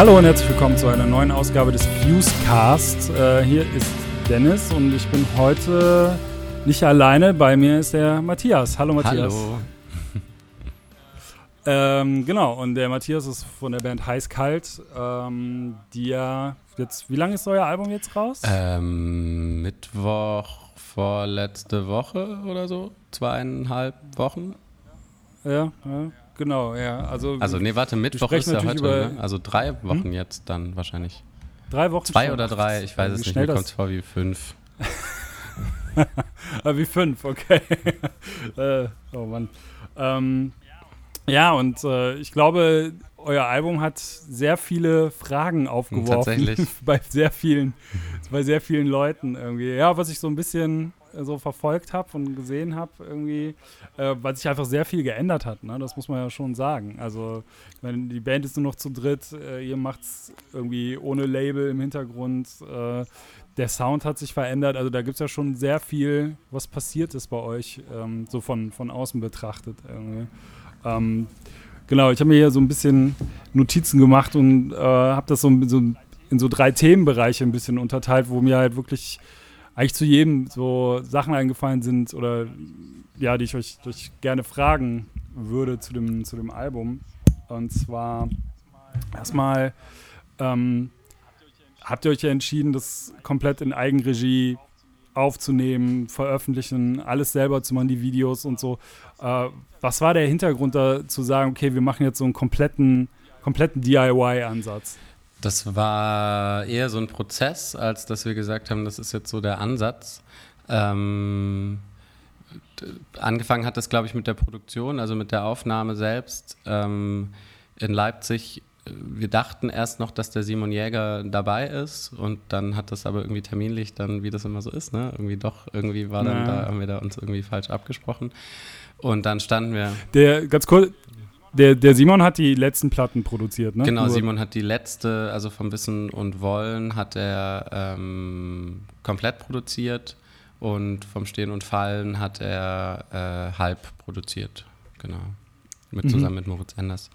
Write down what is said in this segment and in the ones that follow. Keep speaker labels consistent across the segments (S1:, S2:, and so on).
S1: Hallo und herzlich willkommen zu einer neuen Ausgabe des Viewscast. Äh, hier ist Dennis und ich bin heute nicht alleine. Bei mir ist der Matthias. Hallo Matthias.
S2: Hallo.
S1: Ähm, genau, und der Matthias ist von der Band Heiß Kalt, ähm, die ja jetzt, wie lange ist euer Album jetzt raus?
S2: Ähm, Mittwoch vorletzte Woche oder so, zweieinhalb Wochen.
S1: Ja, ja genau, ja. Also,
S2: also nee, warte, Mittwoch ist ja heute, ne? also drei Wochen hm? jetzt dann wahrscheinlich.
S1: Drei Wochen?
S2: Zwei schon. oder drei, ich weiß es nicht, mir kommt es vor wie fünf.
S1: Ah, wie fünf, okay. äh, oh Mann. Ähm, ja, und äh, ich glaube, euer Album hat sehr viele Fragen aufgeworfen.
S2: Tatsächlich.
S1: bei sehr vielen, bei sehr vielen Leuten irgendwie. Ja, was ich so ein bisschen so verfolgt habe und gesehen habe, irgendwie, äh, weil sich einfach sehr viel geändert hat, ne? Das muss man ja schon sagen. Also, meine, die Band ist nur noch zu dritt, äh, ihr macht es irgendwie ohne Label im Hintergrund. Äh, der Sound hat sich verändert, also da gibt es ja schon sehr viel, was passiert ist bei euch, ähm, so von, von außen betrachtet irgendwie. Ähm, genau, ich habe mir hier so ein bisschen Notizen gemacht und äh, habe das so, so, in so drei Themenbereiche ein bisschen unterteilt, wo mir halt wirklich eigentlich zu jedem so Sachen eingefallen sind oder ja, die ich euch, euch gerne fragen würde zu dem, zu dem Album. Und zwar erstmal ähm, habt ihr euch ja entschieden, das komplett in Eigenregie aufzunehmen, veröffentlichen, alles selber zu machen, die Videos und so. Äh, was war der Hintergrund da zu sagen, okay, wir machen jetzt so einen kompletten, kompletten DIY-Ansatz?
S2: Das war eher so ein Prozess, als dass wir gesagt haben, das ist jetzt so der Ansatz. Ähm, angefangen hat das, glaube ich, mit der Produktion, also mit der Aufnahme selbst. Ähm, in Leipzig wir dachten erst noch, dass der Simon Jäger dabei ist und dann hat das aber irgendwie terminlich dann, wie das immer so ist, ne? Irgendwie doch, irgendwie war dann da, haben wir da uns irgendwie falsch abgesprochen. Und dann standen wir.
S1: Der, ganz kurz, der, der Simon hat die letzten Platten produziert, ne?
S2: Genau, Nur Simon hat die letzte, also vom Wissen und Wollen hat er ähm, komplett produziert und vom Stehen und Fallen hat er äh, halb produziert, genau. Mit, mhm. Zusammen mit Moritz Enders.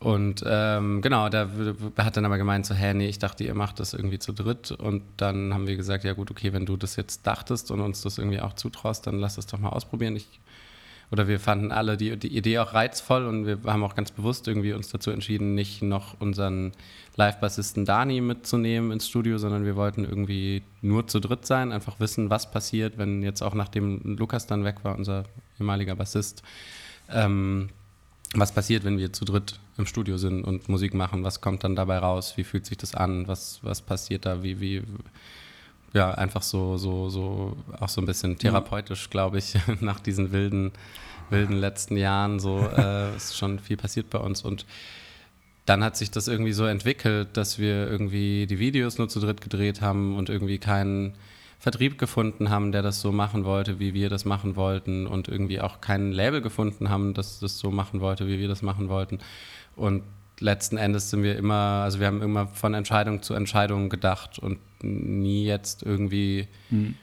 S2: Und ähm, genau, da hat dann aber gemeint so, hä, nee, ich dachte, ihr macht das irgendwie zu dritt. Und dann haben wir gesagt, ja gut, okay, wenn du das jetzt dachtest und uns das irgendwie auch zutraust, dann lass es doch mal ausprobieren. Ich, oder wir fanden alle die, die Idee auch reizvoll und wir haben auch ganz bewusst irgendwie uns dazu entschieden, nicht noch unseren Live-Bassisten Dani mitzunehmen ins Studio, sondern wir wollten irgendwie nur zu dritt sein, einfach wissen, was passiert, wenn jetzt auch nachdem Lukas dann weg war, unser ehemaliger Bassist, ähm, was passiert, wenn wir zu dritt im Studio sind und Musik machen, was kommt dann dabei raus, wie fühlt sich das an, was, was passiert da, wie, wie, ja, einfach so, so, so, auch so ein bisschen therapeutisch, glaube ich, nach diesen wilden, wilden letzten Jahren, so äh, ist schon viel passiert bei uns. Und dann hat sich das irgendwie so entwickelt, dass wir irgendwie die Videos nur zu dritt gedreht haben und irgendwie keinen Vertrieb gefunden haben, der das so machen wollte, wie wir das machen wollten. Und irgendwie auch kein Label gefunden haben, das das so machen wollte, wie wir das machen wollten. Und letzten Endes sind wir immer, also wir haben immer von Entscheidung zu Entscheidung gedacht und nie jetzt irgendwie mhm.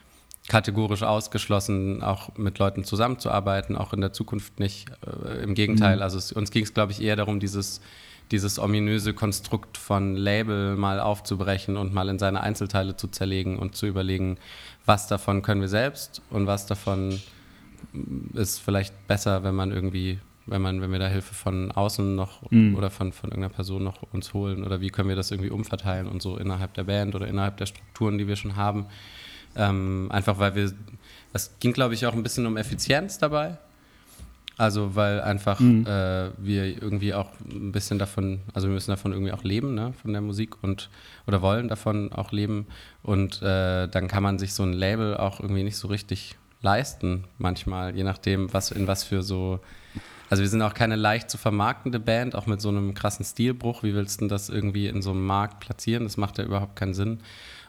S2: kategorisch ausgeschlossen, auch mit Leuten zusammenzuarbeiten, auch in der Zukunft nicht. Äh, Im Gegenteil, mhm. also es, uns ging es, glaube ich, eher darum, dieses, dieses ominöse Konstrukt von Label mal aufzubrechen und mal in seine Einzelteile zu zerlegen und zu überlegen, was davon können wir selbst und was davon ist vielleicht besser, wenn man irgendwie wenn man, wenn wir da Hilfe von außen noch mhm. oder von, von irgendeiner Person noch uns holen oder wie können wir das irgendwie umverteilen und so innerhalb der Band oder innerhalb der Strukturen, die wir schon haben. Ähm, einfach weil wir, es ging glaube ich auch ein bisschen um Effizienz dabei. Also weil einfach mhm. äh, wir irgendwie auch ein bisschen davon, also wir müssen davon irgendwie auch leben, ne, von der Musik und oder wollen davon auch leben. Und äh, dann kann man sich so ein Label auch irgendwie nicht so richtig leisten, manchmal, je nachdem, was in was für so also wir sind auch keine leicht zu vermarktende Band, auch mit so einem krassen Stilbruch. Wie willst du das irgendwie in so einem Markt platzieren? Das macht ja überhaupt keinen Sinn.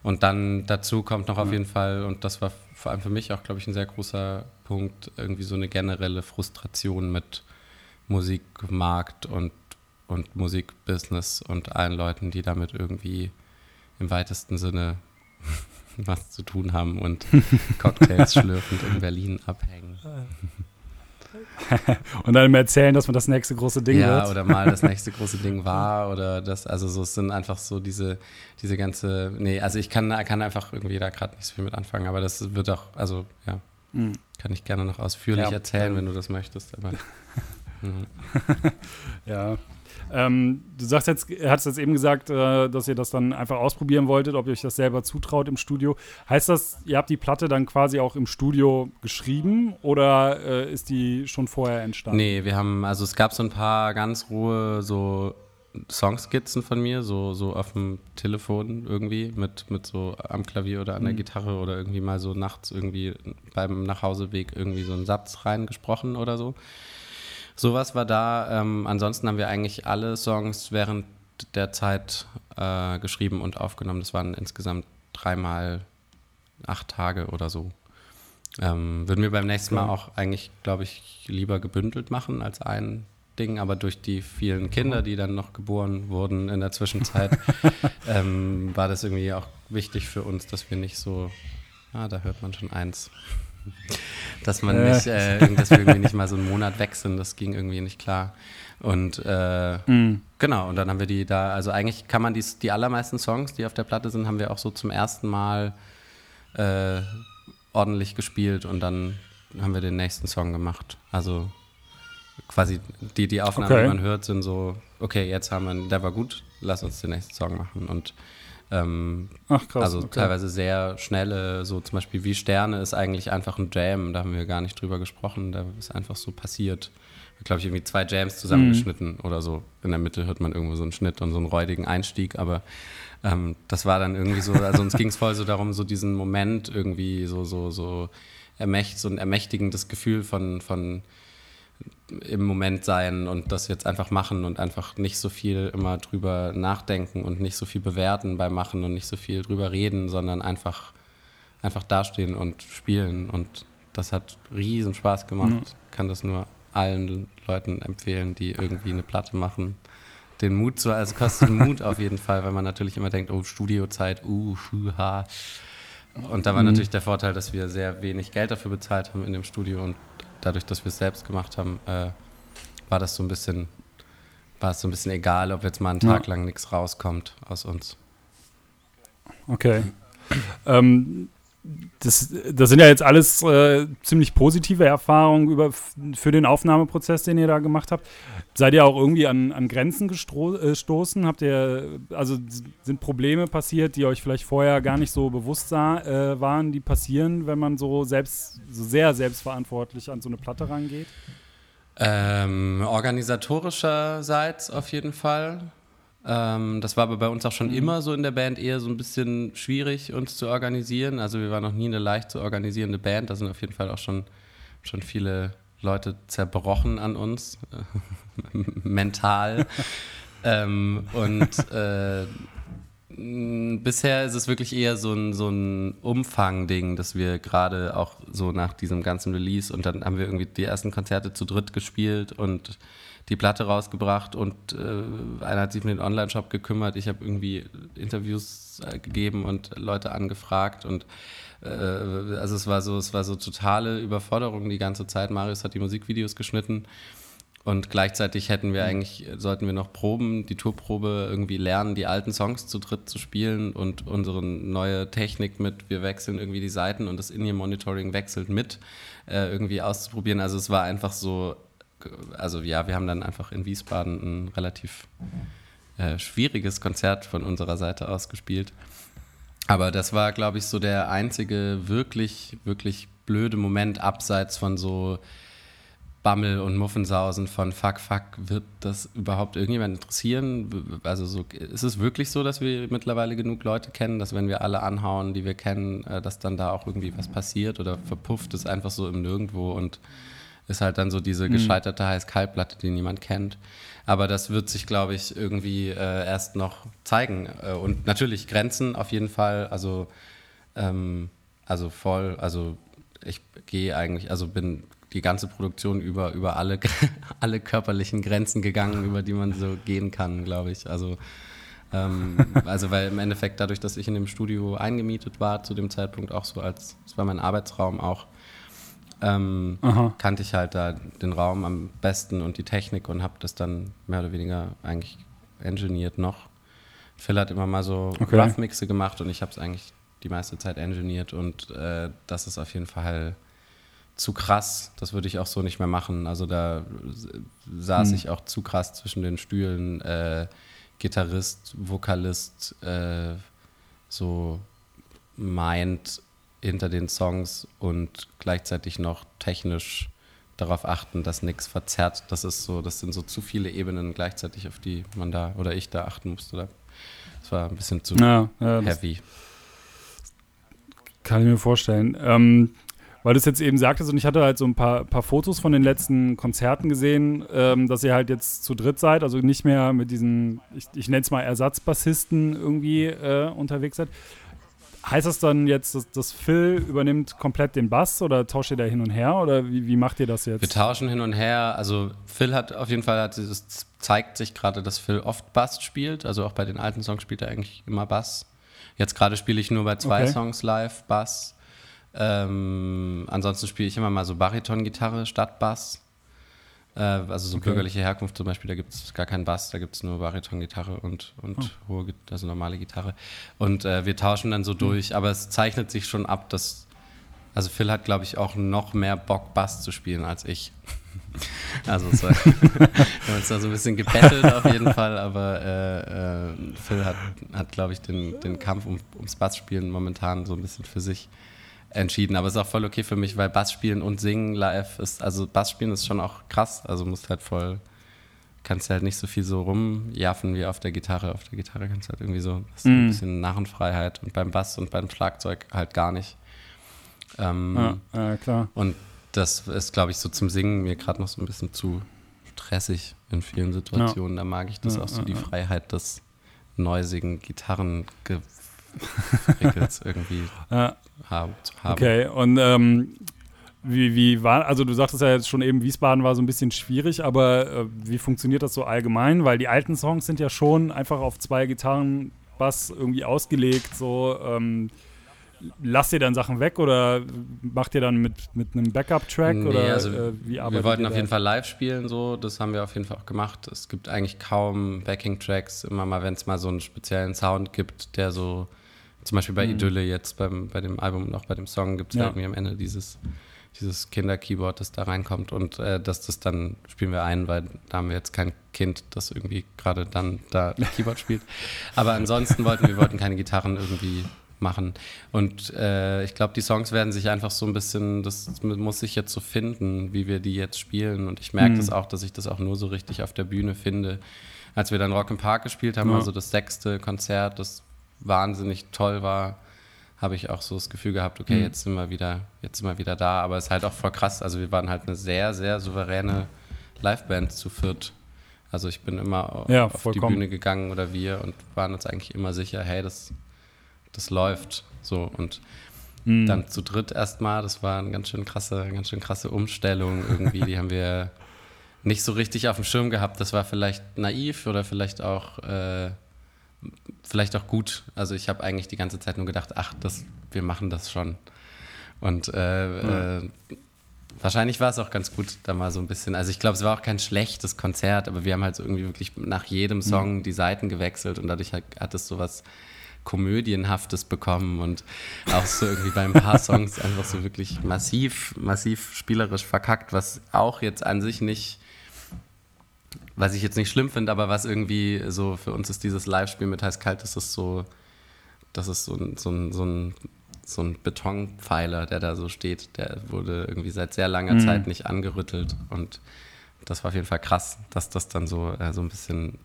S2: Und dann dazu kommt noch auf jeden Fall, und das war vor allem für mich auch, glaube ich, ein sehr großer Punkt, irgendwie so eine generelle Frustration mit Musikmarkt und, und Musikbusiness und allen Leuten, die damit irgendwie im weitesten Sinne was zu tun haben und Cocktails schlürfend in Berlin abhängen.
S1: und dann immer erzählen, dass man das nächste große Ding
S2: ja,
S1: wird.
S2: Ja, oder mal das nächste große Ding war oder das, also so es sind einfach so diese, diese ganze, nee, also ich kann, kann einfach irgendwie da gerade nicht so viel mit anfangen, aber das wird auch, also ja, mhm. kann ich gerne noch ausführlich ja, erzählen, wenn du das möchtest, aber.
S1: mhm. ja, ähm, du sagst jetzt, hast jetzt eben gesagt, äh, dass ihr das dann einfach ausprobieren wolltet, ob ihr euch das selber zutraut im Studio. Heißt das, ihr habt die Platte dann quasi auch im Studio geschrieben oder äh, ist die schon vorher entstanden?
S2: Nee, wir haben, also es gab so ein paar ganz rohe so Songskizzen von mir, so, so auf dem Telefon irgendwie, mit, mit so am Klavier oder an der mhm. Gitarre oder irgendwie mal so nachts irgendwie beim Nachhauseweg irgendwie so einen Satz reingesprochen oder so. Sowas war da. Ähm, ansonsten haben wir eigentlich alle Songs während der Zeit äh, geschrieben und aufgenommen. Das waren insgesamt dreimal acht Tage oder so. Ähm, würden wir beim nächsten Mal auch eigentlich, glaube ich, lieber gebündelt machen als ein Ding, aber durch die vielen Kinder, die dann noch geboren wurden in der Zwischenzeit, ähm, war das irgendwie auch wichtig für uns, dass wir nicht so, ah, da hört man schon eins. Dass man äh. nicht, äh, dass wir irgendwie nicht mal so einen Monat weg sind, das ging irgendwie nicht klar. Und äh, mm. genau, und dann haben wir die da, also eigentlich kann man die, die allermeisten Songs, die auf der Platte sind, haben wir auch so zum ersten Mal äh, ordentlich gespielt und dann haben wir den nächsten Song gemacht. Also quasi die, die Aufnahmen, okay. die man hört, sind so, okay, jetzt haben wir, der war gut, lass uns den nächsten Song machen. Und ähm, Ach krass. Also okay. teilweise sehr schnelle, so zum Beispiel wie Sterne ist eigentlich einfach ein Jam, da haben wir gar nicht drüber gesprochen, da ist einfach so passiert. Glaube ich, irgendwie zwei Jams zusammengeschnitten mhm. oder so. In der Mitte hört man irgendwo so einen Schnitt und so einen räudigen Einstieg, aber ähm, das war dann irgendwie so, also uns ging es voll so darum, so diesen Moment irgendwie so, so, so, ermächt, so ein ermächtigendes Gefühl von, von im Moment sein und das jetzt einfach machen und einfach nicht so viel immer drüber nachdenken und nicht so viel bewerten beim Machen und nicht so viel drüber reden, sondern einfach, einfach dastehen und spielen. Und das hat riesen Spaß gemacht. Mhm. Ich kann das nur allen Leuten empfehlen, die irgendwie eine Platte machen. Den Mut zu, also kostet Mut auf jeden Fall, weil man natürlich immer denkt, oh, Studiozeit, uh, ha. Und da war mhm. natürlich der Vorteil, dass wir sehr wenig Geld dafür bezahlt haben in dem Studio und dadurch, dass wir es selbst gemacht haben, äh, war das so ein bisschen, war es so ein bisschen egal, ob jetzt mal einen Tag ja. lang nichts rauskommt aus uns.
S1: Okay. ähm, das, das sind ja jetzt alles äh, ziemlich positive Erfahrungen über, für den Aufnahmeprozess, den ihr da gemacht habt. Seid ihr auch irgendwie an, an Grenzen gestoßen? Habt ihr, also sind Probleme passiert, die euch vielleicht vorher gar nicht so bewusst sah, äh, waren, die passieren, wenn man so selbst, so sehr selbstverantwortlich an so eine Platte rangeht?
S2: Ähm, organisatorischerseits auf jeden Fall. Ähm, das war aber bei uns auch schon mhm. immer so in der Band eher so ein bisschen schwierig, uns zu organisieren. Also wir waren noch nie eine leicht zu organisierende Band. Da sind auf jeden Fall auch schon, schon viele Leute zerbrochen an uns, mental. ähm, und äh, bisher ist es wirklich eher so ein, so ein Umfang-Ding, dass wir gerade auch so nach diesem ganzen Release und dann haben wir irgendwie die ersten Konzerte zu dritt gespielt und die Platte rausgebracht und äh, einer hat sich um den Online-Shop gekümmert. Ich habe irgendwie Interviews äh, gegeben und Leute angefragt und äh, also es war so, es war so totale Überforderung die ganze Zeit. Marius hat die Musikvideos geschnitten und gleichzeitig hätten wir mhm. eigentlich, sollten wir noch proben, die Tourprobe irgendwie lernen, die alten Songs zu dritt zu spielen und unsere neue Technik mit, wir wechseln irgendwie die Seiten und das In-Ear-Monitoring wechselt mit, äh, irgendwie auszuprobieren. Also es war einfach so also ja, wir haben dann einfach in Wiesbaden ein relativ äh, schwieriges Konzert von unserer Seite aus gespielt. Aber das war, glaube ich, so der einzige wirklich, wirklich blöde Moment abseits von so Bammel und Muffensausen von Fuck, fuck, wird das überhaupt irgendjemand interessieren? Also so, ist es wirklich so, dass wir mittlerweile genug Leute kennen, dass wenn wir alle anhauen, die wir kennen, äh, dass dann da auch irgendwie was passiert oder verpufft es einfach so im Nirgendwo und ist halt dann so diese mhm. gescheiterte mhm. Heiß-Kalt-Platte, die niemand kennt. Aber das wird sich, glaube ich, irgendwie äh, erst noch zeigen. Äh, und natürlich Grenzen auf jeden Fall. Also, ähm, also voll, also ich gehe eigentlich, also bin die ganze Produktion über, über alle, alle körperlichen Grenzen gegangen, über die man so gehen kann, glaube ich. Also, ähm, also weil im Endeffekt dadurch, dass ich in dem Studio eingemietet war, zu dem Zeitpunkt auch so als, es war mein Arbeitsraum auch, ähm, kannte ich halt da den Raum am besten und die Technik und habe das dann mehr oder weniger eigentlich engineert noch. Phil hat immer mal so okay. Rough-Mixe gemacht und ich habe es eigentlich die meiste Zeit engineert und äh, das ist auf jeden Fall zu krass. Das würde ich auch so nicht mehr machen. Also da saß hm. ich auch zu krass zwischen den Stühlen. Äh, Gitarrist, Vokalist, äh, so meint hinter den Songs und gleichzeitig noch technisch darauf achten, dass nichts verzerrt. Das ist so, das sind so zu viele Ebenen gleichzeitig, auf die man da oder ich da achten musste. Das war ein bisschen zu ja, ja, heavy.
S1: Kann ich mir vorstellen. Ähm, weil du es jetzt eben sagtest und ich hatte halt so ein paar, paar Fotos von den letzten Konzerten gesehen, ähm, dass ihr halt jetzt zu dritt seid, also nicht mehr mit diesen, ich, ich nenne es mal Ersatzbassisten irgendwie äh, unterwegs seid. Heißt das dann jetzt, dass, dass, Phil übernimmt komplett den Bass oder tauscht ihr da hin und her oder wie, wie macht ihr das jetzt?
S2: Wir tauschen hin und her. Also Phil hat auf jeden Fall, es zeigt sich gerade, dass Phil oft Bass spielt. Also auch bei den alten Songs spielt er eigentlich immer Bass. Jetzt gerade spiele ich nur bei zwei okay. Songs live Bass. Ähm, ansonsten spiele ich immer mal so Bariton-Gitarre statt Bass. Äh, also so okay. bürgerliche Herkunft zum Beispiel, da gibt es gar keinen Bass, da gibt es nur Bariton-Gitarre und, und oh. hohe, also normale Gitarre. Und äh, wir tauschen dann so hm. durch, aber es zeichnet sich schon ab, dass, also Phil hat, glaube ich, auch noch mehr Bock, Bass zu spielen als ich. Also es war, wir haben uns da so ein bisschen gebettelt auf jeden Fall, aber äh, äh, Phil hat, hat glaube ich, den, den Kampf um, ums Bassspielen momentan so ein bisschen für sich entschieden. Aber es ist auch voll okay für mich, weil Bass spielen und singen live ist, also Bass spielen ist schon auch krass. Also musst halt voll, kannst halt nicht so viel so rumjaffen wie auf der Gitarre. Auf der Gitarre kannst du halt irgendwie so, das ist mm. ein bisschen Narrenfreiheit und beim Bass und beim Schlagzeug halt gar nicht.
S1: Ähm, ja, äh, klar.
S2: Und das ist, glaube ich, so zum Singen mir gerade noch so ein bisschen zu stressig in vielen Situationen. Ja. Da mag ich das ja, auch so, die Freiheit des neusigen Gitarren irgendwie
S1: ja. haben, zu haben. Okay, und ähm, wie, wie war, also du sagtest ja jetzt schon eben, Wiesbaden war so ein bisschen schwierig, aber äh, wie funktioniert das so allgemein? Weil die alten Songs sind ja schon einfach auf zwei Gitarren Bass irgendwie ausgelegt, so ähm, lasst ihr dann Sachen weg oder macht ihr dann mit, mit einem Backup-Track nee, oder
S2: also äh, wie arbeitet Wir wollten auf jeden Fall live spielen, so das haben wir auf jeden Fall auch gemacht. Es gibt eigentlich kaum Backing-Tracks, immer mal, wenn es mal so einen speziellen Sound gibt, der so zum Beispiel bei mhm. Idylle jetzt, beim, bei dem Album und auch bei dem Song gibt es ja. irgendwie am Ende dieses, dieses Kinder-Keyboard, das da reinkommt und äh, dass das dann spielen wir ein, weil da haben wir jetzt kein Kind, das irgendwie gerade dann da Keyboard spielt. Aber ansonsten wollten wir wollten keine Gitarren irgendwie machen. Und äh, ich glaube, die Songs werden sich einfach so ein bisschen, das muss sich jetzt so finden, wie wir die jetzt spielen. Und ich merke mhm. das auch, dass ich das auch nur so richtig auf der Bühne finde. Als wir dann Rock im Park gespielt haben, ja. also das sechste Konzert, das wahnsinnig toll war, habe ich auch so das Gefühl gehabt, okay, mhm. jetzt sind wir wieder, jetzt sind wir wieder da. Aber es ist halt auch voll krass. Also wir waren halt eine sehr, sehr souveräne Liveband zu viert. Also ich bin immer ja, auf die Bühne gegangen oder wir und waren uns eigentlich immer sicher, hey, das, das läuft. So und mhm. dann zu dritt erstmal, das war eine ganz schön krasse, ganz schön krasse Umstellung irgendwie. die haben wir nicht so richtig auf dem Schirm gehabt. Das war vielleicht naiv oder vielleicht auch äh, vielleicht auch gut. Also ich habe eigentlich die ganze Zeit nur gedacht, ach, das, wir machen das schon. Und äh, ja. äh, wahrscheinlich war es auch ganz gut, da mal so ein bisschen. Also ich glaube, es war auch kein schlechtes Konzert, aber wir haben halt so irgendwie wirklich nach jedem Song mhm. die Seiten gewechselt und dadurch hat, hat es so was Komödienhaftes bekommen und auch so irgendwie bei ein paar Songs einfach so wirklich massiv, massiv spielerisch verkackt, was auch jetzt an sich nicht was ich jetzt nicht schlimm finde, aber was irgendwie so für uns ist dieses Live-Spiel mit heiß kalt, das ist so, das ist so, ein, so, ein, so, ein, so ein Betonpfeiler, der da so steht. Der wurde irgendwie seit sehr langer mhm. Zeit nicht angerüttelt und das war auf jeden Fall krass, dass das dann so, äh, so ein bisschen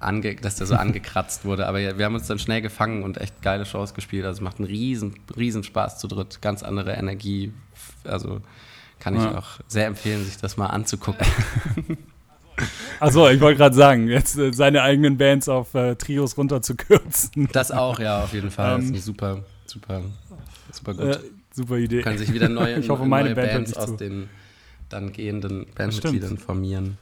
S2: Ange, dass der so angekratzt wurde. Aber wir haben uns dann schnell gefangen und echt geile Shows gespielt. Also es macht einen riesen, riesen Spaß zu dritt. Ganz andere Energie. Also kann ich ja. auch sehr empfehlen, sich das mal anzugucken.
S1: Achso, ich wollte gerade sagen, jetzt äh, seine eigenen Bands auf äh, Trios runterzukürzen.
S2: Das auch, ja, auf jeden Fall. Ähm, das ist super, super, super gut. Äh,
S1: super Idee.
S2: Können sich wieder neue,
S1: ich hoffe, meine
S2: neue
S1: Band
S2: Bands aus den dann gehenden Bandmitgliedern formieren.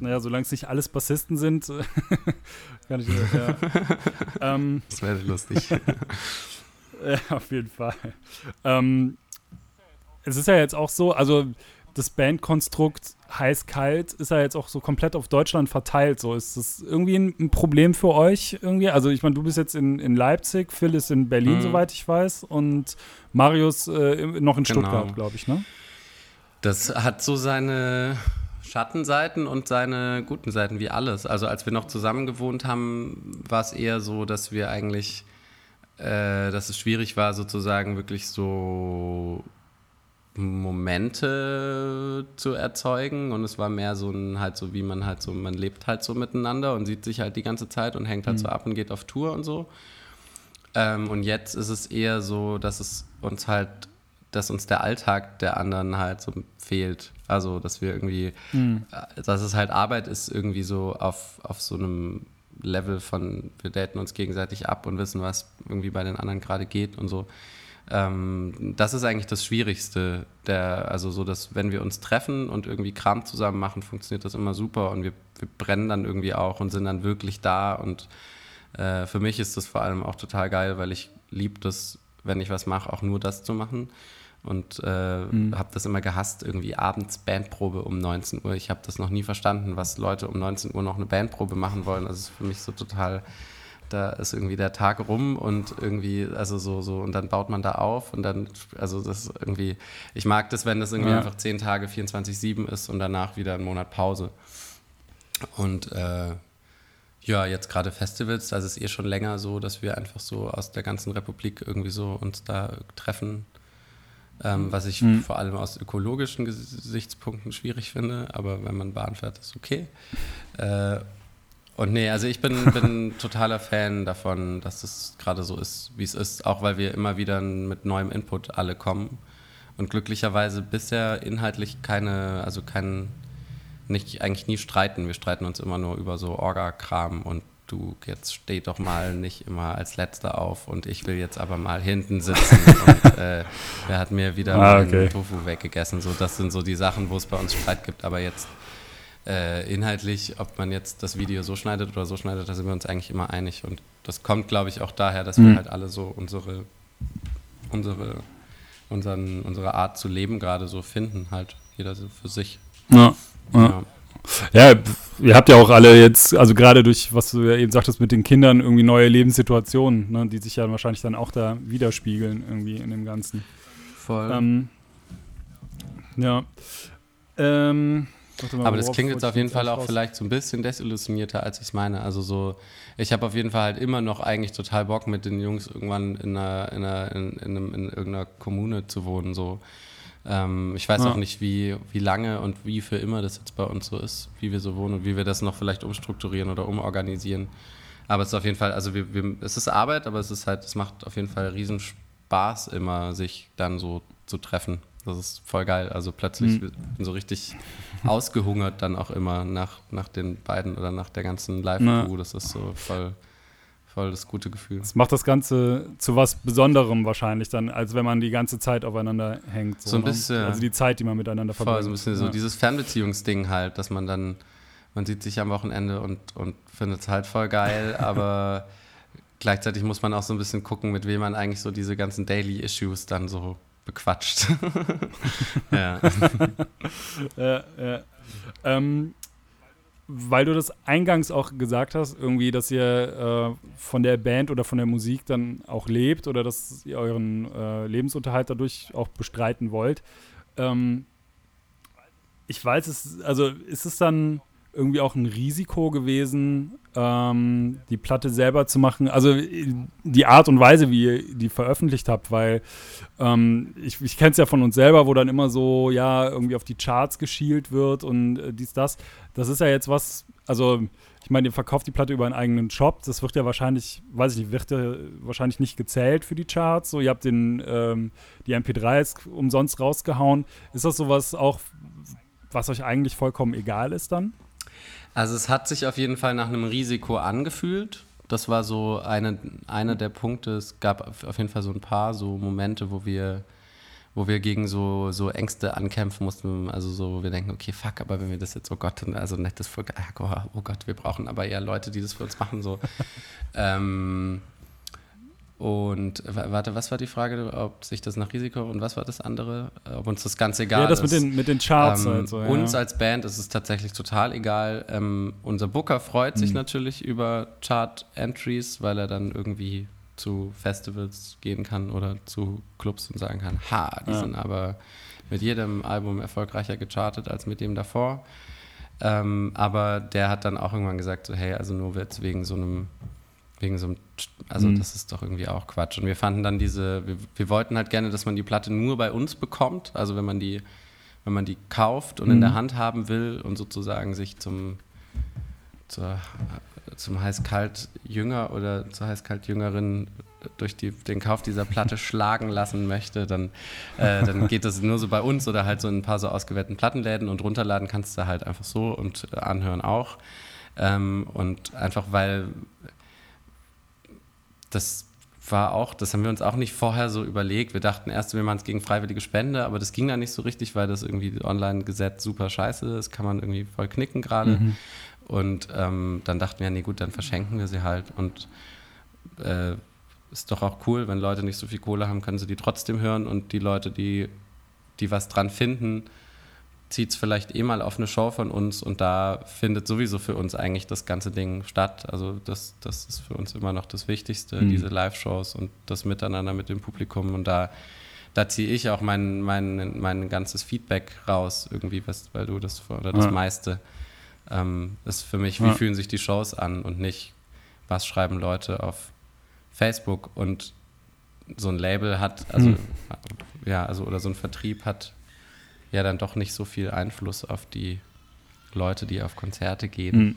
S1: Naja, solange es nicht alles Bassisten sind, kann ich ja.
S2: ähm, Das wäre lustig.
S1: Ja, auf jeden Fall. Ähm, es ist ja jetzt auch so, also das Bandkonstrukt heiß-kalt ist ja jetzt auch so komplett auf Deutschland verteilt. So ist das irgendwie ein, ein Problem für euch irgendwie? Also ich meine, du bist jetzt in, in Leipzig, Phil ist in Berlin, mhm. soweit ich weiß, und Marius äh, noch in genau. Stuttgart, glaube ich, ne?
S2: Das hat so seine Schattenseiten und seine guten Seiten wie alles. Also als wir noch zusammen gewohnt haben, war es eher so, dass wir eigentlich, äh, dass es schwierig war, sozusagen wirklich so Momente zu erzeugen und es war mehr so ein halt so wie man halt so man lebt halt so miteinander und sieht sich halt die ganze Zeit und hängt halt mhm. so ab und geht auf Tour und so ähm, und jetzt ist es eher so dass es uns halt dass uns der Alltag der anderen halt so fehlt also dass wir irgendwie mhm. Äh, dass es halt Arbeit ist irgendwie so auf auf so einem Level von wir daten uns gegenseitig ab und wissen was irgendwie bei den anderen gerade geht und so ähm, das ist eigentlich das Schwierigste. Der, also so, dass wenn wir uns treffen und irgendwie Kram zusammen machen, funktioniert das immer super und wir, wir brennen dann irgendwie auch und sind dann wirklich da. Und äh, für mich ist das vor allem auch total geil, weil ich liebe das, wenn ich was mache, auch nur das zu machen. Und äh, mhm. habe das immer gehasst, irgendwie abends Bandprobe um 19 Uhr. Ich habe das noch nie verstanden, was Leute um 19 Uhr noch eine Bandprobe machen wollen. Das ist für mich so total da ist irgendwie der Tag rum und irgendwie, also so, so, und dann baut man da auf und dann, also das ist irgendwie, ich mag das, wenn das irgendwie ja. einfach zehn Tage 24-7 ist und danach wieder einen Monat Pause. Und äh, ja, jetzt gerade Festivals, da ist es eh schon länger so, dass wir einfach so aus der ganzen Republik irgendwie so uns da treffen. Ähm, was ich mhm. vor allem aus ökologischen Gesichtspunkten schwierig finde, aber wenn man Bahn fährt, ist okay. Äh, und nee, also ich bin, bin totaler Fan davon, dass es gerade so ist, wie es ist, auch weil wir immer wieder mit neuem Input alle kommen. Und glücklicherweise bisher inhaltlich keine, also kein, nicht, eigentlich nie streiten. Wir streiten uns immer nur über so Orga-Kram und du, jetzt steh doch mal nicht immer als Letzter auf und ich will jetzt aber mal hinten sitzen und äh, wer hat mir wieder ah, okay. Tofu weggegessen. So, das sind so die Sachen, wo es bei uns Streit gibt, aber jetzt äh, inhaltlich, ob man jetzt das Video so schneidet oder so schneidet, da sind wir uns eigentlich immer einig. Und das kommt, glaube ich, auch daher, dass mhm. wir halt alle so unsere, unsere, unseren, unsere Art zu leben gerade so finden, halt jeder so für sich.
S1: Ja. Ja. ja. Ihr habt ja auch alle jetzt, also gerade durch, was du ja eben sagtest, mit den Kindern irgendwie neue Lebenssituationen, ne, die sich ja wahrscheinlich dann auch da widerspiegeln irgendwie in dem Ganzen.
S2: Voll.
S1: Ähm, ja. Ähm,
S2: Mal, Aber das klingt jetzt auf jeden Fall auch raus. vielleicht so ein bisschen desillusionierter, als ich es meine. Also so, ich habe auf jeden Fall halt immer noch eigentlich total Bock, mit den Jungs irgendwann in, einer, in, einer, in, in, einem, in irgendeiner Kommune zu wohnen. So. Ähm, ich weiß ja. auch nicht, wie, wie lange und wie für immer das jetzt bei uns so ist, wie wir so wohnen und wie wir das noch vielleicht umstrukturieren oder umorganisieren. Aber es ist auf jeden Fall, also wir, wir, es ist Arbeit, aber es ist halt, es macht auf jeden Fall riesen Spaß immer, sich dann so zu treffen. Das ist voll geil. Also plötzlich mhm. bin so richtig ausgehungert dann auch immer nach, nach den beiden oder nach der ganzen Live-Crew. Das ist so voll, voll das gute Gefühl.
S1: Das macht das Ganze zu was Besonderem wahrscheinlich dann, als wenn man die ganze Zeit aufeinander hängt.
S2: So, so ein ne? bisschen.
S1: Also die Zeit, die man miteinander
S2: voll, verbringt. So ein bisschen ja. so dieses Fernbeziehungsding halt, dass man dann, man sieht sich am Wochenende und, und findet es halt voll geil, aber gleichzeitig muss man auch so ein bisschen gucken, mit wem man eigentlich so diese ganzen Daily Issues dann so bequatscht.
S1: ja. ja, ja. Ähm, weil du das eingangs auch gesagt hast, irgendwie, dass ihr äh, von der Band oder von der Musik dann auch lebt oder dass ihr euren äh, Lebensunterhalt dadurch auch bestreiten wollt. Ähm, ich weiß es, also ist es dann irgendwie auch ein Risiko gewesen, ähm, die Platte selber zu machen. Also die Art und Weise, wie ihr die veröffentlicht habt, weil ähm, ich, ich kenne es ja von uns selber, wo dann immer so, ja, irgendwie auf die Charts geschielt wird und äh, dies, das. Das ist ja jetzt was, also ich meine, ihr verkauft die Platte über einen eigenen Shop. Das wird ja wahrscheinlich, weiß ich nicht, wird ja wahrscheinlich nicht gezählt für die Charts. So, ihr habt den, ähm, die MP3s umsonst rausgehauen. Ist das sowas auch, was euch eigentlich vollkommen egal ist dann?
S2: Also es hat sich auf jeden Fall nach einem Risiko angefühlt. Das war so eine, einer der Punkte. Es gab auf jeden Fall so ein paar so Momente, wo wir, wo wir gegen so, so Ängste ankämpfen mussten. Also so, wo wir denken, okay, fuck, aber wenn wir das jetzt, oh Gott, also nettes Volk, oh Gott, wir brauchen aber eher Leute, die das für uns machen. So. ähm, Und warte, was war die Frage, ob sich das nach Risiko und was war das andere? Ob uns das ganz egal ist?
S1: Ja, das
S2: ist.
S1: mit den, mit den Charts
S2: ähm,
S1: halt so, ja.
S2: Uns als Band ist es tatsächlich total egal. Ähm, unser Booker freut sich
S1: Mhm.
S2: natürlich über Chart-Entries, weil er dann irgendwie zu Festivals gehen kann oder zu Clubs und sagen kann, ha, die
S1: Ja.
S2: sind aber mit jedem Album erfolgreicher gechartet als mit dem davor. Ähm, aber der hat dann auch irgendwann gesagt, so, hey, also nur jetzt wegen so einem wegen so einem, also
S1: Mhm.
S2: das ist doch irgendwie auch Quatsch. Und wir fanden dann diese, wir, wir wollten halt gerne, dass man die Platte nur bei uns bekommt. Also wenn man die, wenn man die kauft und in
S1: Mhm.
S2: der Hand haben will und sozusagen sich zum, zur, zum Heiß-Kalt-Jünger oder zur Heiß-Kalt-Jüngerin durch die, den Kauf dieser Platte schlagen lassen möchte, dann, äh, dann geht das nur so bei uns oder halt so in ein paar so ausgewählten Plattenläden und runterladen kannst du halt einfach so und anhören auch. Ähm, und einfach weil das war auch, das haben wir uns auch nicht vorher so überlegt. Wir dachten erst, wir machen es gegen freiwillige Spende, aber das ging dann nicht so richtig, weil das irgendwie online-Gesetz super scheiße ist, kann man irgendwie voll knicken gerade.
S1: Mhm.
S2: Und ähm, dann dachten wir, nee gut, dann verschenken wir sie halt. Und äh, ist doch auch cool, wenn Leute nicht so viel Kohle haben, können sie die trotzdem hören und die Leute, die, die was dran finden, zieht es vielleicht eh mal auf eine Show von uns und da findet sowieso für uns eigentlich das ganze Ding statt. Also das, das ist für uns immer noch das Wichtigste,
S1: Mhm.
S2: diese Live-Shows und das Miteinander mit dem Publikum und da, da ziehe ich auch mein, mein, mein ganzes Feedback raus irgendwie, was, weil du das, oder das
S1: Ja.
S2: meiste ähm, ist für mich, wie
S1: Ja.
S2: fühlen sich die Shows an und nicht, was schreiben Leute auf Facebook und so ein Label hat, also
S1: Hm.
S2: ja, also oder so ein Vertrieb hat ja dann doch nicht so viel Einfluss auf die Leute, die auf Konzerte gehen.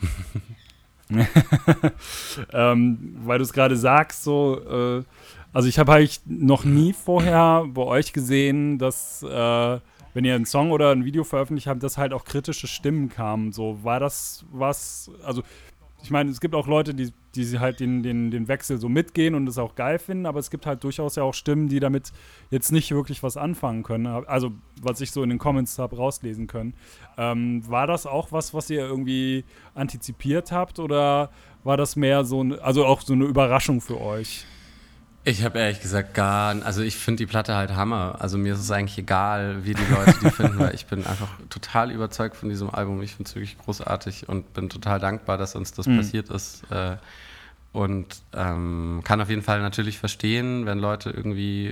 S1: Mhm. ähm, weil du es gerade sagst, so, äh, also ich habe eigentlich noch nie vorher bei euch gesehen, dass äh, wenn ihr einen Song oder ein Video veröffentlicht habt, dass halt auch kritische Stimmen kamen. So, war das was, also ich meine, es gibt auch Leute, die, die halt den, den, den Wechsel so mitgehen und es auch geil finden, aber es gibt halt durchaus ja auch Stimmen, die damit jetzt nicht wirklich was anfangen können. Also, was ich so in den Comments habe rauslesen können. Ähm, war das auch was, was ihr irgendwie antizipiert habt oder war das mehr so, ein, also auch so eine Überraschung für euch?
S2: Ich habe ehrlich gesagt gar, also ich finde die Platte halt Hammer. Also mir ist es eigentlich egal, wie die Leute die finden, weil ich bin einfach total überzeugt von diesem Album. Ich finde es wirklich großartig und bin total dankbar, dass uns das
S1: Mhm.
S2: passiert ist. Äh, und ähm, kann auf jeden Fall natürlich verstehen, wenn Leute irgendwie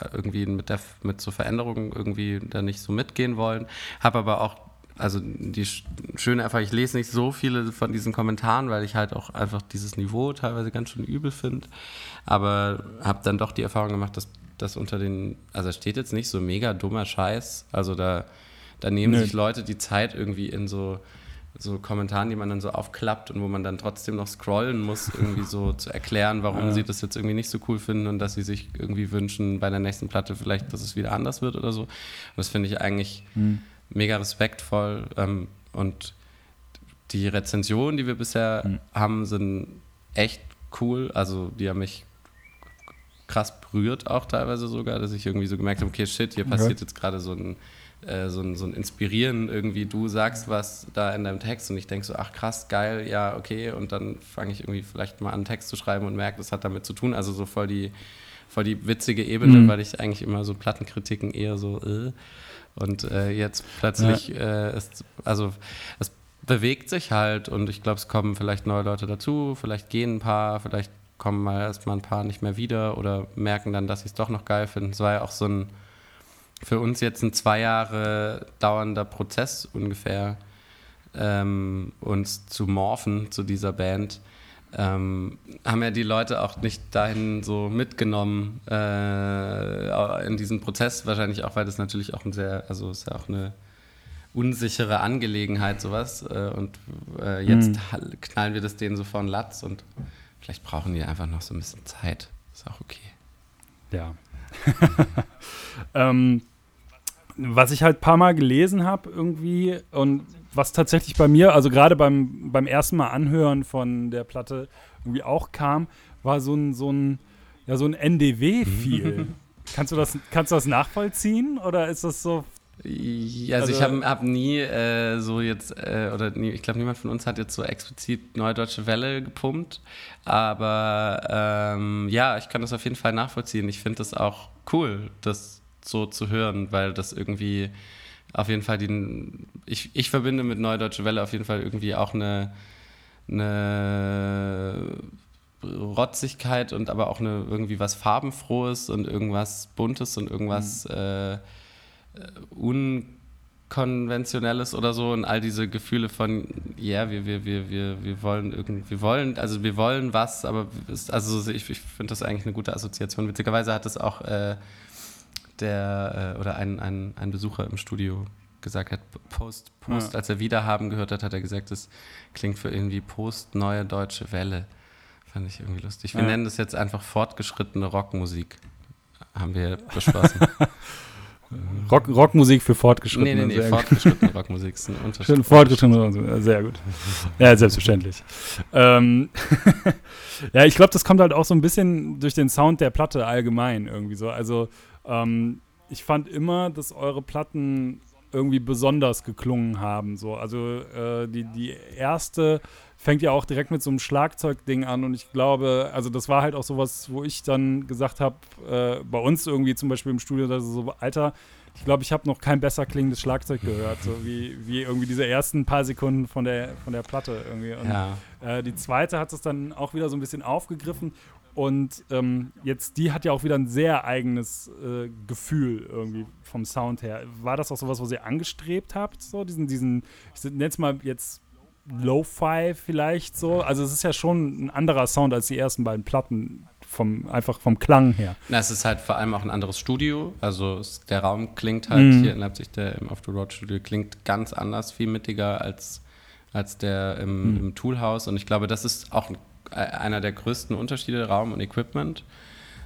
S2: äh, irgendwie mit, der, mit so Veränderungen irgendwie da nicht so mitgehen wollen. Habe aber auch, also die sch- schöne Erfahrung, ich lese nicht so viele von diesen Kommentaren, weil ich halt auch einfach dieses Niveau teilweise ganz schön übel finde. Aber habe dann doch die Erfahrung gemacht, dass das unter den, also steht jetzt nicht so mega dummer Scheiß. Also da, da nehmen
S1: Nö.
S2: sich Leute die Zeit irgendwie in so so Kommentaren, die man dann so aufklappt und wo man dann trotzdem noch scrollen muss, irgendwie so zu erklären, warum
S1: Ja.
S2: sie das jetzt irgendwie nicht so cool finden und dass sie sich irgendwie wünschen bei der nächsten Platte vielleicht, dass es wieder anders wird oder so. Und das finde ich eigentlich
S1: Hm.
S2: Mega respektvoll ähm, und die Rezensionen, die wir bisher
S1: Mhm.
S2: haben, sind echt cool. Also die haben mich krass berührt auch teilweise sogar, dass ich irgendwie so gemerkt habe, okay, shit, hier
S1: Okay.
S2: passiert jetzt gerade so ein, äh, so, ein, so ein Inspirieren irgendwie, du sagst was da in deinem Text und ich denke so, ach krass, geil, ja, okay und dann fange ich irgendwie vielleicht mal an, einen Text zu schreiben und merke, das hat damit zu tun, also so voll die, voll die witzige Ebene,
S1: Mhm.
S2: weil ich eigentlich immer so Plattenkritiken eher so, äh, und äh, jetzt plötzlich äh, ist, also es bewegt sich halt und ich glaube, es kommen vielleicht neue Leute dazu, vielleicht gehen ein paar, vielleicht kommen mal erstmal ein paar nicht mehr wieder oder merken dann, dass sie es doch noch geil finden. Es war ja auch so ein für uns jetzt ein zwei Jahre dauernder Prozess ungefähr, ähm, uns zu morphen zu dieser Band. Ähm, haben ja die Leute auch nicht dahin so mitgenommen äh, in diesen Prozess, wahrscheinlich auch, weil das natürlich auch ein sehr, also ist ja auch eine unsichere Angelegenheit, sowas. Äh, und äh, jetzt
S1: Mhm.
S2: knallen wir das denen so vor den Latz und vielleicht brauchen die einfach noch so ein bisschen Zeit. Ist auch okay.
S1: Ja. ähm, was ich halt ein paar Mal gelesen habe irgendwie und was tatsächlich bei mir, also gerade beim, beim ersten Mal anhören von der Platte irgendwie auch kam, war so ein, so ein, ja, so ein NDW-Feel. kannst, du das, kannst du das nachvollziehen oder ist das so
S2: Ja, also, also ich habe hab nie äh, so jetzt, äh, oder nie, ich glaube, niemand von uns hat jetzt so explizit Neue Deutsche Welle gepumpt. Aber ähm, ja, ich kann das auf jeden Fall nachvollziehen. Ich finde das auch cool, das so zu hören, weil das irgendwie auf jeden Fall den. Ich, ich verbinde mit Neue Deutsche Welle auf jeden Fall irgendwie auch eine, eine Rotzigkeit und aber auch eine irgendwie was Farbenfrohes und irgendwas Buntes und irgendwas. Mhm. Äh, äh, unkonventionelles oder so und all diese Gefühle von, ja, yeah, wir, wir, wir, wir, wir wollen irgendwie, wir wollen, also wir wollen was, aber es, also ich, ich finde das eigentlich eine gute Assoziation. Witzigerweise hat das auch äh, der äh, oder ein, ein, ein Besucher im Studio gesagt hat, Post, Post, ja. als er Wiederhaben gehört hat, hat er gesagt, das klingt für irgendwie Post neue deutsche Welle. Fand ich irgendwie lustig. Wir ja. nennen das jetzt einfach fortgeschrittene Rockmusik. Haben wir beschlossen.
S1: Rock, Rockmusik für Fortgeschrittene.
S2: Nee, nee, nee, fortgeschrittene Rockmusik ist ein Unterschied.
S1: Fortgeschrittene Rockmusik, sehr gut. Ja, selbstverständlich. ähm, ja, ich glaube, das kommt halt auch so ein bisschen durch den Sound der Platte allgemein irgendwie so. Also, ähm, ich fand immer, dass eure Platten irgendwie besonders geklungen haben. So. Also, äh, die, die erste fängt ja auch direkt mit so einem Schlagzeugding an und ich glaube, also das war halt auch sowas, wo ich dann gesagt habe, äh, bei uns irgendwie zum Beispiel im Studio, dass so, Alter, ich glaube, ich habe noch kein besser klingendes Schlagzeug gehört, so wie, wie irgendwie diese ersten paar Sekunden von der, von der Platte irgendwie. Und ja. äh, die zweite hat es dann auch wieder so ein bisschen aufgegriffen und ähm, jetzt, die hat ja auch wieder ein sehr eigenes äh, Gefühl irgendwie vom Sound her. War das auch sowas, was ihr angestrebt habt? So, diesen, diesen, ich nenne es mal jetzt Lo-Fi vielleicht so. Also es ist ja schon ein anderer Sound als die ersten beiden Platten, vom, einfach vom Klang her.
S2: Na, es ist halt vor allem auch ein anderes Studio. Also es, der Raum klingt halt mhm. hier in Leipzig, der im Off the Road Studio klingt ganz anders, viel mittiger als, als der im, mhm. im Toolhouse. Und ich glaube, das ist auch einer der größten Unterschiede, Raum und Equipment.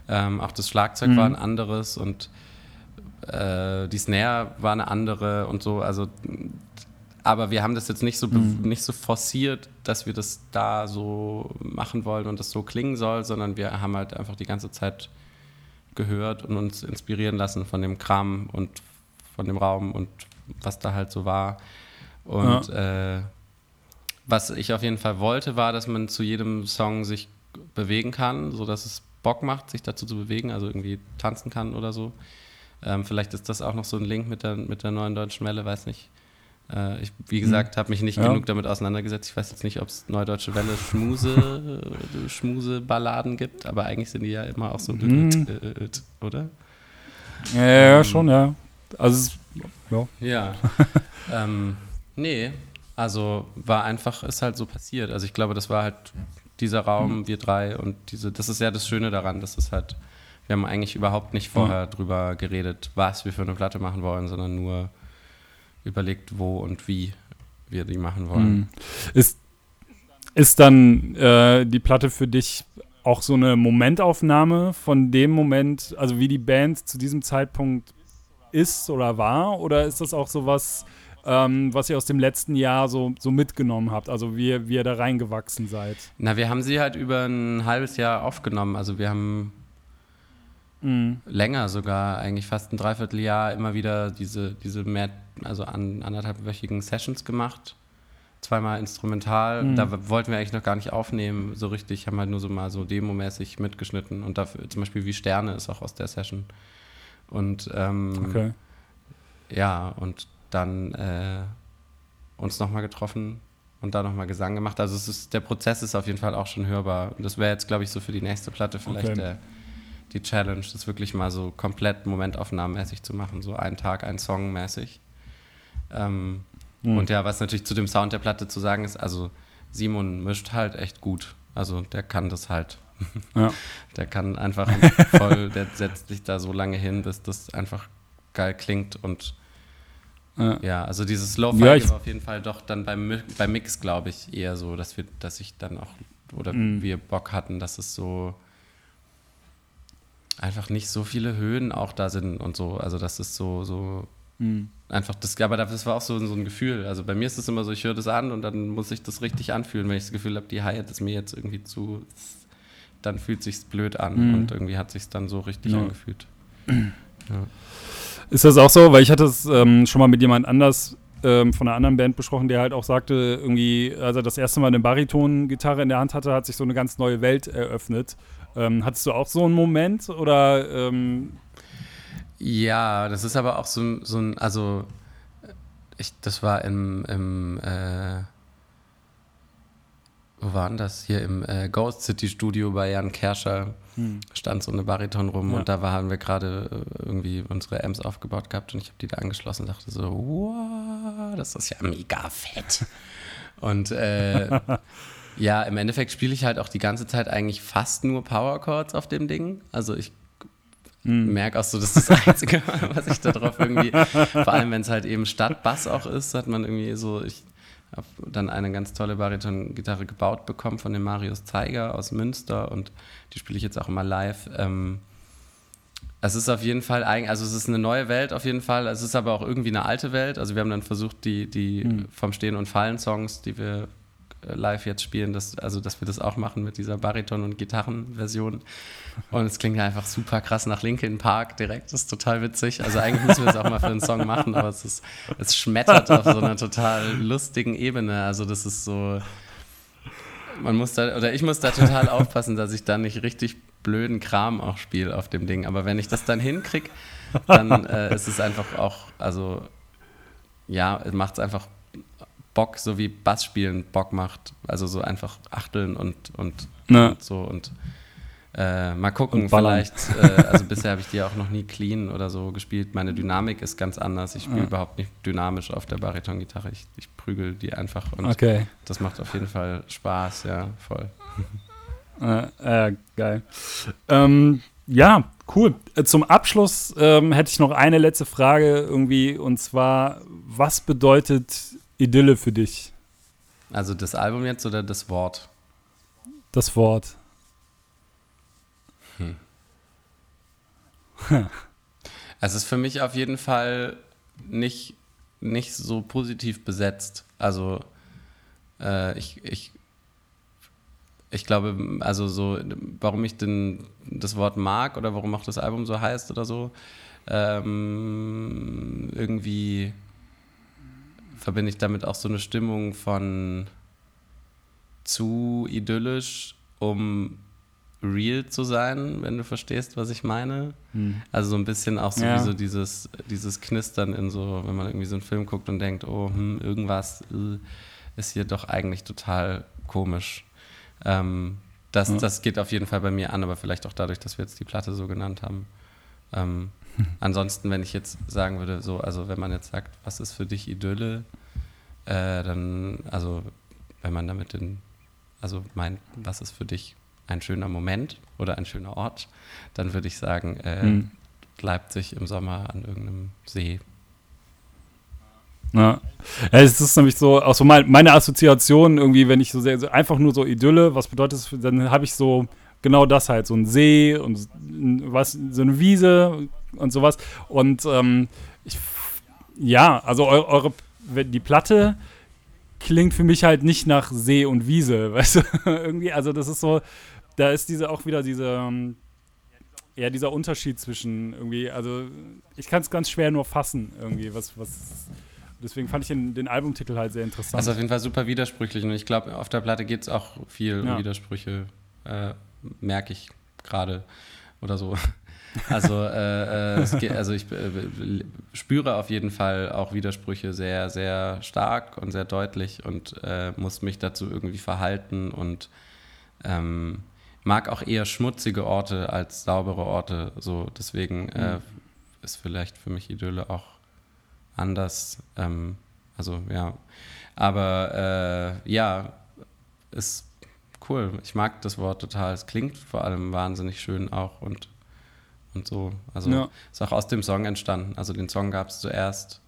S2: Ähm, auch das Schlagzeug mhm. war ein anderes und äh, die Snare war eine andere und so. Also aber wir haben das jetzt nicht so, mhm. nicht so forciert, dass wir das da so machen wollen und das so klingen soll, sondern wir haben halt einfach die ganze Zeit gehört und uns inspirieren lassen von dem Kram und von dem Raum und was da halt so war. Und ja. äh, was ich auf jeden Fall wollte, war, dass man zu jedem Song sich bewegen kann, sodass es Bock macht, sich dazu zu bewegen, also irgendwie tanzen kann oder so. Ähm, vielleicht ist das auch noch so ein Link mit der, mit der neuen deutschen Welle, weiß nicht. Äh, ich, wie gesagt, habe mich nicht ja. genug damit auseinandergesetzt. Ich weiß jetzt nicht, ob es Neudeutsche Welle Schmuse, Schmuse-Balladen gibt, aber eigentlich sind die ja immer auch so, mhm. oder?
S1: Ja, ja ähm, schon, ja. Also,
S2: ja. Ja. ähm, nee, also war einfach, ist halt so passiert. Also ich glaube, das war halt dieser Raum, mhm. wir drei und diese, das ist ja das Schöne daran, dass es halt, wir haben eigentlich überhaupt nicht vorher mhm. drüber geredet, was wir für eine Platte machen wollen, sondern nur überlegt, wo und wie wir die machen wollen. Mhm.
S1: Ist, ist dann äh, die Platte für dich auch so eine Momentaufnahme von dem Moment, also wie die Band zu diesem Zeitpunkt ist oder war? Oder ist das auch so was, ähm, was ihr aus dem letzten Jahr so, so mitgenommen habt, also wie, wie ihr da reingewachsen seid?
S2: Na, wir haben sie halt über ein halbes Jahr aufgenommen. Also wir haben mhm. länger sogar, eigentlich fast ein Dreivierteljahr immer wieder diese, diese mehr, also an, anderthalbwöchigen Sessions gemacht. Zweimal instrumental. Mhm. Da wollten wir eigentlich noch gar nicht aufnehmen, so richtig. Haben halt nur so mal so demomäßig mitgeschnitten. Und dafür, zum Beispiel wie Sterne ist auch aus der Session. Und ähm, okay. ja, und dann äh, uns nochmal getroffen und da nochmal Gesang gemacht. Also es ist, der Prozess ist auf jeden Fall auch schon hörbar. Und das wäre jetzt, glaube ich, so für die nächste Platte vielleicht okay. der die Challenge, das wirklich mal so komplett momentaufnahmenmäßig zu machen, so ein Tag, ein Song mäßig. Ähm, mhm. Und ja, was natürlich zu dem Sound der Platte zu sagen ist, also Simon mischt halt echt gut. Also der kann das halt. Ja. Der kann einfach voll, der setzt sich da so lange hin, bis das einfach geil klingt und ja, ja also dieses Lo-Fi ja, war auf jeden Fall doch dann beim, beim Mix, glaube ich, eher so, dass wir, dass ich dann auch, oder mhm. wir Bock hatten, dass es so einfach nicht so viele Höhen auch da sind und so. Also das ist so, so mhm. einfach das, aber das war auch so, so ein Gefühl. Also bei mir ist es immer so, ich höre das an und dann muss ich das richtig anfühlen. Wenn ich das Gefühl habe, die Hi-Hat ist mir jetzt irgendwie zu, dann fühlt sich's blöd an mhm. und irgendwie hat sich's dann so richtig ja. angefühlt.
S1: Ja. Ist das auch so? Weil ich hatte es ähm, schon mal mit jemand anders ähm, von einer anderen Band besprochen, der halt auch sagte, irgendwie, als er das erste Mal eine Bariton-Gitarre in der Hand hatte, hat sich so eine ganz neue Welt eröffnet. Ähm, hattest du auch so einen Moment oder? Ähm
S2: ja, das ist aber auch so, so ein, also ich, das war im, im äh, wo war denn das? Hier im äh, Ghost City Studio bei Jan Kerscher hm. stand so eine Bariton rum ja. und da haben wir gerade äh, irgendwie unsere Amps aufgebaut gehabt und ich habe die da angeschlossen und dachte so, wow, das ist ja mega fett. und äh, ja, im Endeffekt spiele ich halt auch die ganze Zeit eigentlich fast nur Power Chords auf dem Ding. Also ich hm. merke auch so, das ist das Einzige, was ich da drauf irgendwie, vor allem wenn es halt eben statt Bass auch ist, hat man irgendwie so, ich habe dann eine ganz tolle Bariton-Gitarre gebaut bekommen von dem Marius Zeiger aus Münster und die spiele ich jetzt auch immer live. Ähm, es ist auf jeden Fall, also es ist eine neue Welt auf jeden Fall, es ist aber auch irgendwie eine alte Welt. Also wir haben dann versucht, die, die mhm. vom Stehen und Fallen Songs, die wir live jetzt spielen, dass, also dass wir das auch machen mit dieser Bariton- und Gitarrenversion. Und es klingt einfach super krass nach Linkin Park direkt. Das ist total witzig. Also eigentlich müssen wir es auch mal für einen Song machen, aber es, ist, es schmettert auf so einer total lustigen Ebene. Also das ist so. Man muss da, oder ich muss da total aufpassen, dass ich da nicht richtig blöden Kram auch spiele auf dem Ding. Aber wenn ich das dann hinkriege, dann äh, ist es einfach auch, also ja, macht es einfach Bock, so wie Bassspielen Bock macht. Also so einfach achteln und, und, und so und äh, mal gucken, vielleicht, äh, also bisher habe ich die auch noch nie clean oder so gespielt. Meine Dynamik ist ganz anders. Ich spiele ja. überhaupt nicht dynamisch auf der Bariton-Gitarre. Ich, ich prügel die einfach und
S1: okay.
S2: das macht auf jeden Fall Spaß, ja, voll.
S1: Äh, äh, geil. Ähm, ja, cool. Äh, zum Abschluss ähm, hätte ich noch eine letzte Frage irgendwie und zwar, was bedeutet Idylle für dich?
S2: Also das Album jetzt oder das Wort?
S1: Das Wort. Hm.
S2: es ist für mich auf jeden Fall nicht, nicht so positiv besetzt. Also äh, ich, ich, ich glaube, also so, warum ich den, das Wort mag oder warum auch das Album so heißt oder so, ähm, irgendwie verbinde ich damit auch so eine Stimmung von zu idyllisch, um real zu sein, wenn du verstehst, was ich meine. Hm. Also so ein bisschen auch so ja. wie so dieses, dieses Knistern in so, wenn man irgendwie so einen Film guckt und denkt, oh, hm, irgendwas äh, ist hier doch eigentlich total komisch. Ähm, das, ja. das geht auf jeden Fall bei mir an, aber vielleicht auch dadurch, dass wir jetzt die Platte so genannt haben. Ähm, ansonsten, wenn ich jetzt sagen würde, so, also wenn man jetzt sagt, was ist für dich Idylle, äh, dann, also wenn man damit den, also meint, was ist für dich ein schöner Moment oder ein schöner Ort, dann würde ich sagen, äh, hm. Leipzig im Sommer an irgendeinem See.
S1: Ja. es ist nämlich so, auch so mein, meine Assoziation irgendwie, wenn ich so sehr, so einfach nur so Idylle, was bedeutet das, dann habe ich so genau das halt, so ein See und was, so eine Wiese und sowas. Und ähm, ich, ja, also eu, eure, die Platte klingt für mich halt nicht nach See und Wiese, weißt du, irgendwie, also das ist so, da ist diese auch wieder diese, ähm, ja, dieser Unterschied zwischen irgendwie, also ich kann es ganz schwer nur fassen, irgendwie, was, was, deswegen fand ich den, den Albumtitel halt sehr interessant.
S2: Also auf jeden Fall super widersprüchlich und ich glaube, auf der Platte geht es auch viel ja. um Widersprüche, äh, merke ich gerade oder so. Also, äh, äh, geht, also ich äh, spüre auf jeden Fall auch Widersprüche sehr, sehr stark und sehr deutlich und äh, muss mich dazu irgendwie verhalten und ähm, mag auch eher schmutzige Orte als saubere Orte. So, deswegen äh, mhm. ist vielleicht für mich Idylle auch anders. Ähm, also ja, aber äh, ja, ist cool. Ich mag das Wort total. Es klingt vor allem wahnsinnig schön auch und, und so. Also ja. ist auch aus dem Song entstanden. Also den Song gab es zuerst,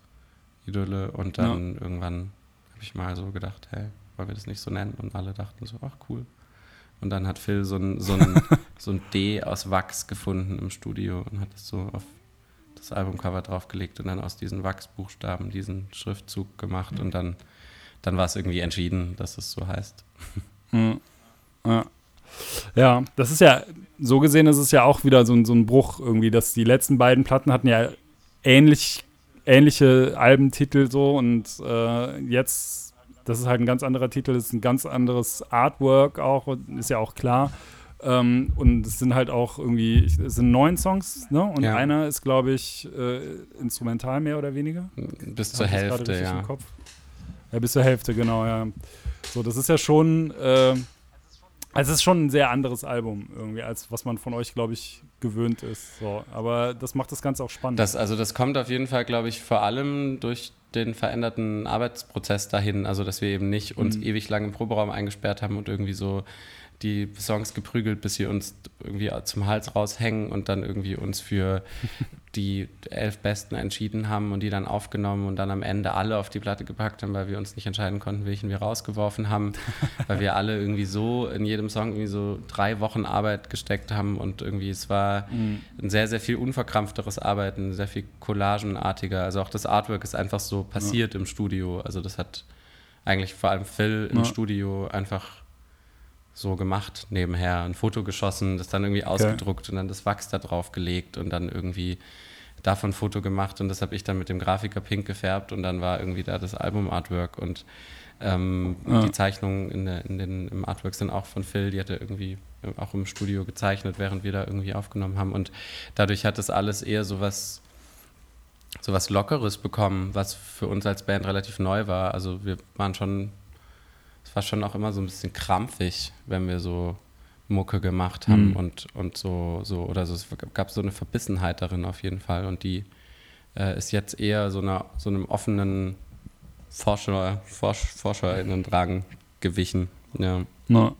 S2: Idylle, und dann ja. irgendwann habe ich mal so gedacht, hey, wollen wir das nicht so nennen? Und alle dachten so, ach cool. Und dann hat Phil so ein, so ein, so ein D aus Wachs gefunden im Studio und hat es so auf das Albumcover draufgelegt und dann aus diesen Wachsbuchstaben diesen Schriftzug gemacht und dann, dann war es irgendwie entschieden, dass es so heißt.
S1: Ja. ja. Ja, das ist ja, so gesehen ist es ja auch wieder so, so ein Bruch irgendwie, dass die letzten beiden Platten hatten ja ähnlich, ähnliche Albentitel so und äh, jetzt, das ist halt ein ganz anderer Titel, das ist ein ganz anderes Artwork auch, ist ja auch klar. Ähm, und es sind halt auch irgendwie, es sind neun Songs, ne? Und ja. einer ist, glaube ich, äh, instrumental mehr oder weniger.
S2: Bis zur Hälfte, ja.
S1: Ja, bis zur Hälfte, genau, ja. So, das ist ja schon, äh, also es ist schon ein sehr anderes Album irgendwie, als was man von euch, glaube ich, gewöhnt ist. So. Aber das macht das Ganze auch spannend.
S2: Das, also das kommt auf jeden Fall, glaube ich, vor allem durch den veränderten Arbeitsprozess dahin. Also dass wir eben nicht uns mhm. ewig lang im Proberaum eingesperrt haben und irgendwie so die Songs geprügelt, bis sie uns irgendwie zum Hals raushängen und dann irgendwie uns für die elf Besten entschieden haben und die dann aufgenommen und dann am Ende alle auf die Platte gepackt haben, weil wir uns nicht entscheiden konnten, welchen wir rausgeworfen haben, weil wir alle irgendwie so in jedem Song irgendwie so drei Wochen Arbeit gesteckt haben und irgendwie es war mhm. ein sehr, sehr viel unverkrampfteres Arbeiten, sehr viel collagenartiger. Also auch das Artwork ist einfach so passiert ja. im Studio. Also das hat eigentlich vor allem Phil im ja. Studio einfach so gemacht nebenher. Ein Foto geschossen, das dann irgendwie ausgedruckt okay. und dann das Wachs da drauf gelegt und dann irgendwie davon ein Foto gemacht und das habe ich dann mit dem Grafiker pink gefärbt und dann war irgendwie da das Album-Artwork und ähm, ja. die Zeichnungen in, der, in den, im Artwork sind auch von Phil, die hat er irgendwie auch im Studio gezeichnet, während wir da irgendwie aufgenommen haben und dadurch hat das alles eher so was so was Lockeres bekommen, was für uns als Band relativ neu war. Also wir waren schon war schon auch immer so ein bisschen krampfig, wenn wir so Mucke gemacht haben mhm. und, und so, so, oder so, es gab so eine Verbissenheit darin auf jeden Fall und die äh, ist jetzt eher so, einer, so einem offenen Forscher, Forsch, ForscherInnen-Drang gewichen. Ja.
S1: Na.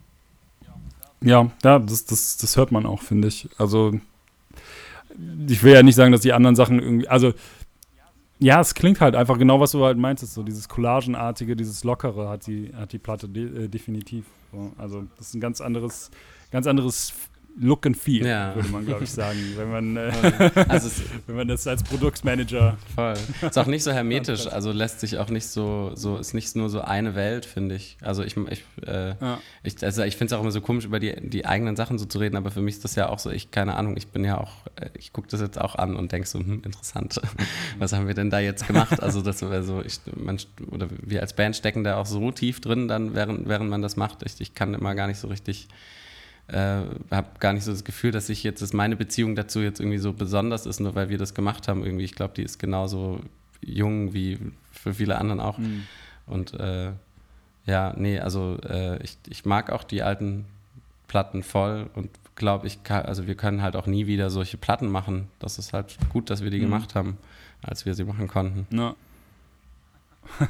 S1: Ja, ja das, das, das hört man auch, finde ich. Also, ich will ja nicht sagen, dass die anderen Sachen irgendwie, also ja, es klingt halt einfach genau, was du halt meintest, so dieses Collagenartige, dieses Lockere hat die, hat die Platte de äh, definitiv. So, also das ist ein ganz anderes, ganz anderes Look and Feel, ja. würde man, glaube ich, sagen, wenn man, äh, also wenn man das als Produktmanager.
S2: Voll. Ist auch nicht so hermetisch, also lässt sich auch nicht so, so ist nicht nur so eine Welt, finde ich. Also ich, ich, äh, ja. ich, also ich finde es auch immer so komisch, über die, die eigenen Sachen so zu reden, aber für mich ist das ja auch so, ich, keine Ahnung, ich bin ja auch, äh, ich gucke das jetzt auch an und denke so, hm, interessant, was haben wir denn da jetzt gemacht? Also das wäre so, ich, man, oder wir als Band stecken da auch so tief drin, dann während, während man das macht. Ich, ich kann immer gar nicht so richtig äh, habe gar nicht so das Gefühl, dass ich jetzt, dass meine Beziehung dazu jetzt irgendwie so besonders ist, nur weil wir das gemacht haben. Irgendwie, ich glaube, die ist genauso jung wie für viele anderen auch. Mhm. Und äh, ja, nee, also äh, ich, ich mag auch die alten Platten voll und glaube ich, kann, also wir können halt auch nie wieder solche Platten machen. Das ist halt gut, dass wir die mhm. gemacht haben, als wir sie machen konnten.
S1: Ja.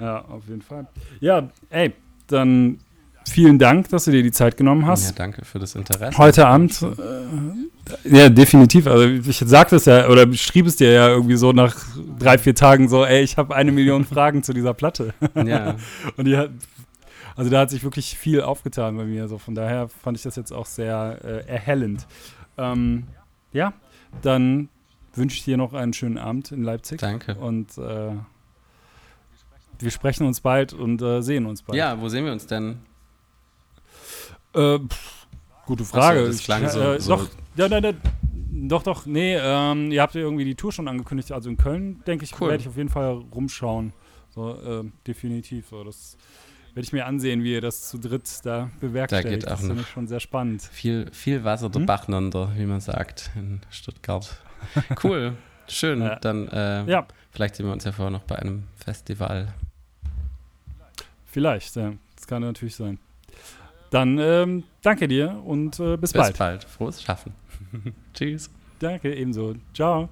S1: ja, auf jeden Fall. Ja, ey, dann vielen Dank, dass du dir die Zeit genommen hast. Ja,
S2: danke für das Interesse.
S1: Heute Abend. Äh, ja, definitiv. Also ich sagte es ja oder schrieb es dir ja irgendwie so nach drei, vier Tagen so, ey, ich habe eine Million Fragen zu dieser Platte. Ja. Und die hat, also da hat sich wirklich viel aufgetan bei mir. So von daher fand ich das jetzt auch sehr äh, erhellend. Ähm, ja, dann wünsche ich dir noch einen schönen Abend in Leipzig.
S2: Danke.
S1: Und äh, wir sprechen uns bald und äh, sehen uns bald.
S2: Ja, wo sehen wir uns denn?
S1: Äh, pff, gute Frage. So, das klang ich, äh, so, doch, ja, ja, ja, doch, doch, nee, ähm, ihr habt ja irgendwie die Tour schon angekündigt. Also in Köln, denke ich, cool. werde ich auf jeden Fall rumschauen. So, äh, definitiv. So, das werde ich mir ansehen, wie ihr das zu dritt da bewerkstelligt. Da geht auch das finde ich schon sehr spannend.
S2: Viel, viel Wasser der hm? Bach runter, wie man sagt, in Stuttgart. Cool, schön. Ja. Dann äh, ja. vielleicht sehen wir uns ja vorher noch bei einem Festival.
S1: Vielleicht, ja. Das kann natürlich sein. Dann ähm, danke dir und äh, bis, bis bald. Bis
S2: bald. Frohes Schaffen. Tschüss.
S1: Danke, ebenso. Ciao.